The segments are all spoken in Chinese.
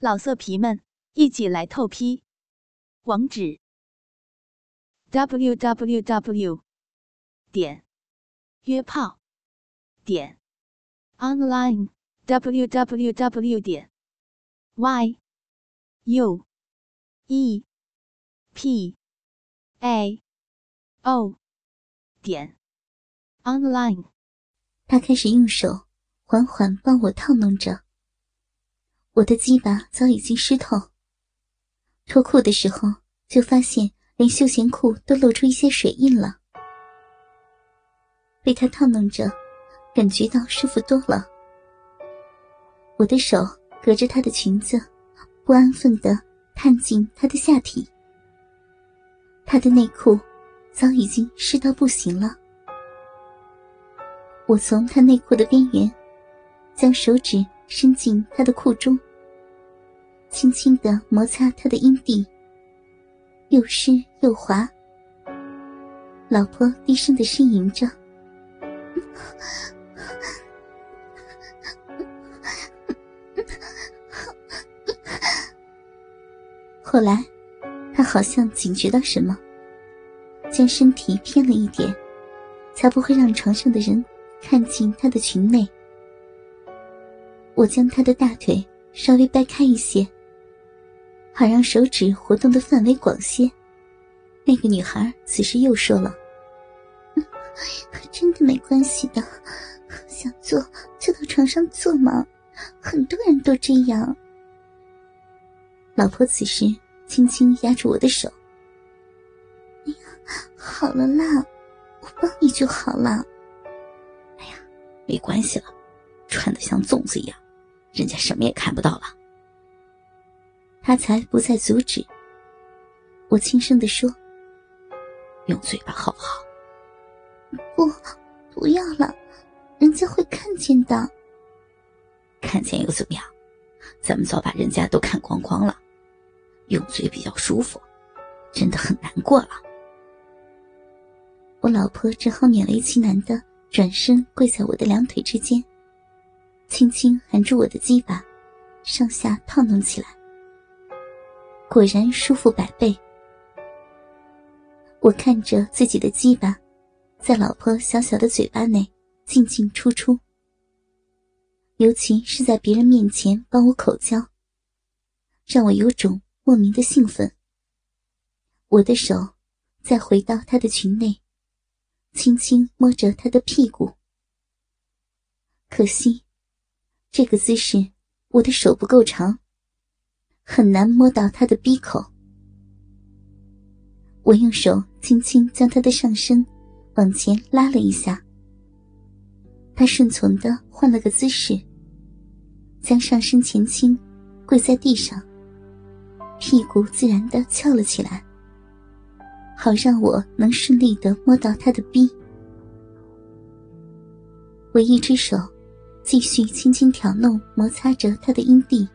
老色皮们，一起来透批！网址：w w w 点约炮点 online w w w 点 y u e p a o 点 online。他开始用手缓缓帮我套弄着。我的鸡巴早已经湿透，脱裤的时候就发现连休闲裤都露出一些水印了。被他套弄着，感觉到舒服多了。我的手隔着他的裙子，不安分地探进他的下体。他的内裤早已经湿到不行了。我从他内裤的边缘，将手指伸进他的裤中。轻轻的摩擦他的阴蒂，又湿又滑。老婆低声的呻吟着。后来，他好像警觉到什么，将身体偏了一点，才不会让床上的人看进他的裙内。我将他的大腿稍微掰开一些。好让手指活动的范围广些。那个女孩此时又说了：“真的没关系的，想坐就到床上坐嘛，很多人都这样。”老婆此时轻轻压住我的手：“哎呀，好了啦，我帮你就好了。”“哎呀，没关系了，穿的像粽子一样，人家什么也看不到了。”他才不再阻止。我轻声的说：“用嘴巴好不好？”“不，不要了，人家会看见的。”“看见又怎么样？咱们早把人家都看光光了。用嘴比较舒服，真的很难过了。”我老婆只好勉为其难的转身跪在我的两腿之间，轻轻含住我的鸡巴，上下套弄起来。果然舒服百倍。我看着自己的鸡巴，在老婆小小的嘴巴内进进出出，尤其是在别人面前帮我口交，让我有种莫名的兴奋。我的手再回到她的裙内，轻轻摸着她的屁股。可惜，这个姿势我的手不够长。很难摸到他的鼻口，我用手轻轻将他的上身往前拉了一下，他顺从的换了个姿势，将上身前倾，跪在地上，屁股自然的翘了起来，好让我能顺利的摸到他的逼。我一只手继续轻轻挑弄摩擦着他的阴蒂。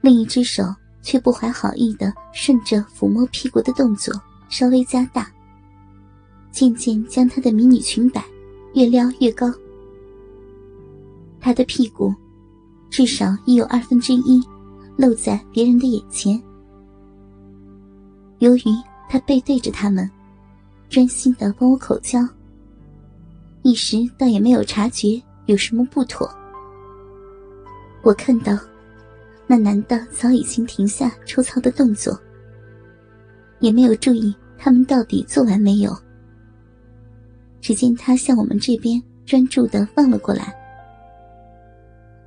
另一只手却不怀好意的顺着抚摸屁股的动作稍微加大，渐渐将他的迷你裙摆越撩越高。他的屁股至少已有二分之一露在别人的眼前。由于他背对着他们，专心的帮我口交，一时倒也没有察觉有什么不妥。我看到。那男的早已经停下抽操的动作，也没有注意他们到底做完没有。只见他向我们这边专注的望了过来，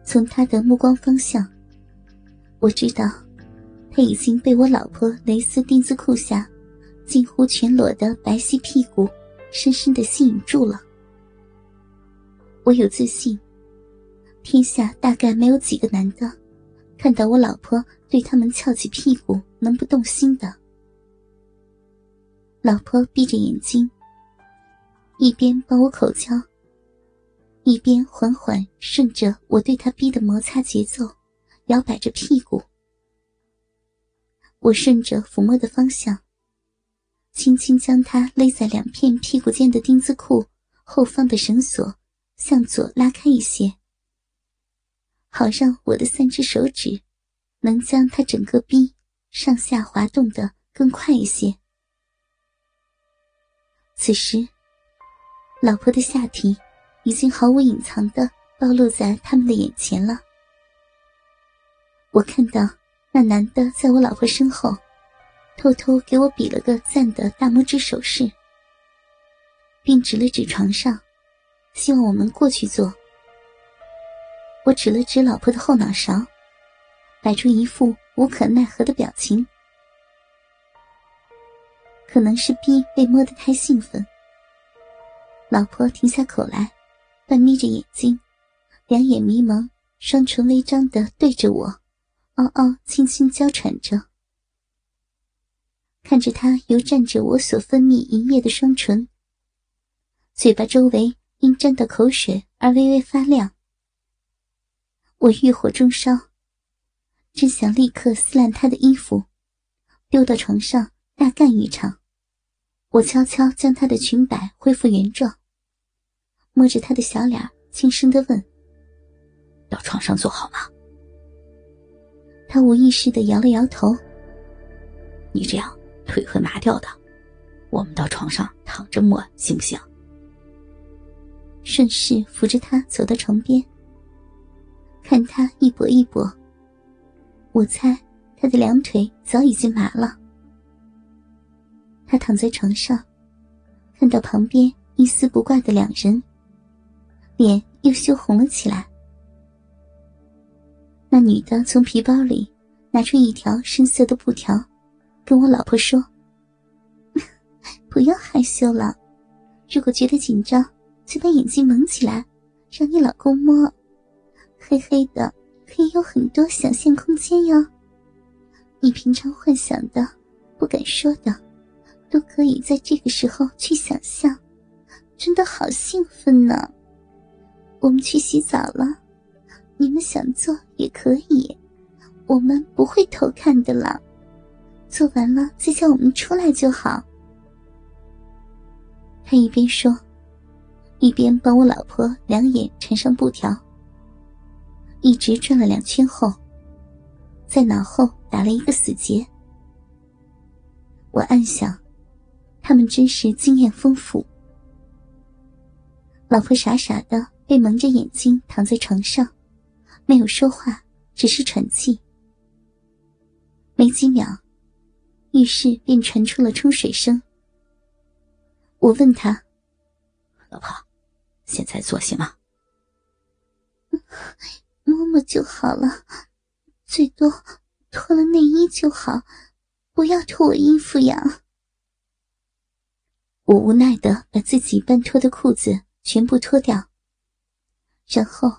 从他的目光方向，我知道他已经被我老婆蕾丝丁字裤下近乎全裸的白皙屁股深深的吸引住了。我有自信，天下大概没有几个男的。看到我老婆对他们翘起屁股，能不动心的？老婆闭着眼睛，一边帮我口交，一边缓缓顺着我对她逼的摩擦节奏，摇摆着屁股。我顺着抚摸的方向，轻轻将她勒在两片屁股间的丁字裤后方的绳索向左拉开一些。好让我的三只手指能将他整个逼上下滑动的更快一些。此时，老婆的下体已经毫无隐藏的暴露在他们的眼前了。我看到那男的在我老婆身后，偷偷给我比了个赞的大拇指手势，并指了指床上，希望我们过去坐。我指了指老婆的后脑勺，摆出一副无可奈何的表情。可能是逼被摸得太兴奋，老婆停下口来，半眯着眼睛，两眼迷蒙，双唇微张的对着我，嗷嗷轻轻娇喘着。看着她由蘸着我所分泌营液的双唇，嘴巴周围因沾到口水而微微发亮。我欲火中烧，真想立刻撕烂他的衣服，丢到床上大干一场。我悄悄将他的裙摆恢复原状，摸着他的小脸，轻声的问：“到床上坐好吗？”他无意识的摇了摇头。你这样腿会麻掉的，我们到床上躺着摸行不行？顺势扶着她走到床边，看她一跛一跛，我猜她的两腿早已经麻了。他躺在床上，看到旁边一丝不挂的两人，脸又羞红了起来。那女的从皮包里拿出一条深色的布条，跟我老婆说：“ 不要害羞了，如果觉得紧张，就把眼睛蒙起来，让你老公摸，黑黑的可以有很多想象空间哟。你平常幻想的，不敢说的。”都可以在这个时候去想象，真的好兴奋呢。我们去洗澡了，你们想做也可以，我们不会偷看的了。做完了再叫我们出来就好。他一边说，一边帮我老婆两眼缠上布条，一直转了两圈后，在脑后打了一个死结。我暗想。他们真是经验丰富。老婆傻傻的被蒙着眼睛躺在床上，没有说话，只是喘气。没几秒，浴室便传出了冲水声。我问他：“老婆，现在做行吗？”摸摸就好了，最多脱了内衣就好，不要脱我衣服呀。我无奈的把自己半脱的裤子全部脱掉，然后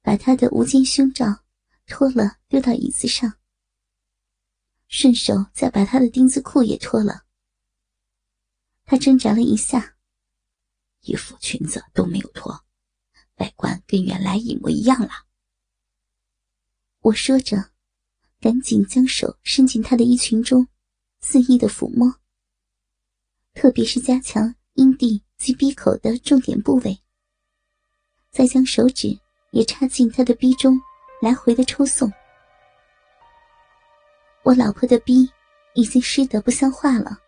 把他的无肩胸罩脱了丢到椅子上，顺手再把他的丁字裤也脱了。他挣扎了一下，衣服裙子都没有脱，外观跟原来一模一样了。我说着，赶紧将手伸进他的衣裙中，肆意的抚摸。特别是加强阴蒂及鼻口的重点部位，再将手指也插进他的逼中，来回的抽送。我老婆的逼已经湿得不像话了。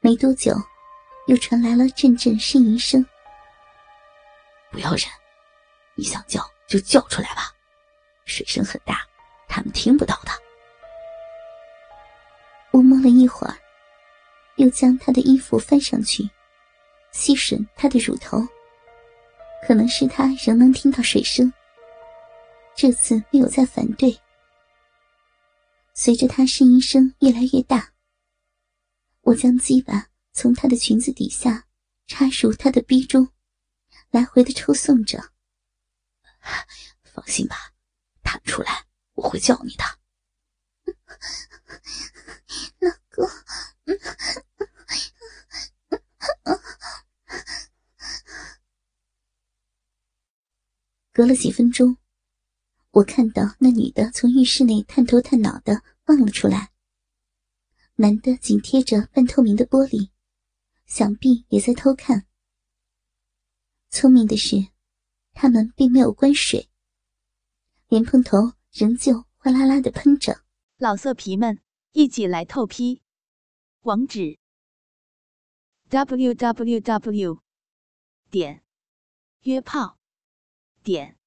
没多久，又传来了阵阵呻吟声。不要忍，你想叫就叫出来吧，水声很大，他们听不到的。我摸了一会儿。又将他的衣服翻上去，吸吮他的乳头。可能是他仍能听到水声，这次没有再反对。随着他呻吟声越来越大，我将鸡巴从她的裙子底下插入她的逼中，来回的抽送着。放心吧，弹出来我会叫你的，老公。隔了几分钟，我看到那女的从浴室内探头探脑的望了出来，男的紧贴着半透明的玻璃，想必也在偷看。聪明的是，他们并没有关水，莲蓬头仍旧哗啦啦的喷着。老色皮们，一起来透批！网址：w w w 点约炮点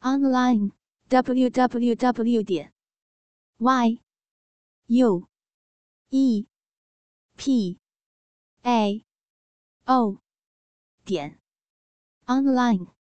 online w w w 点 y u e p a. O. 点。Online。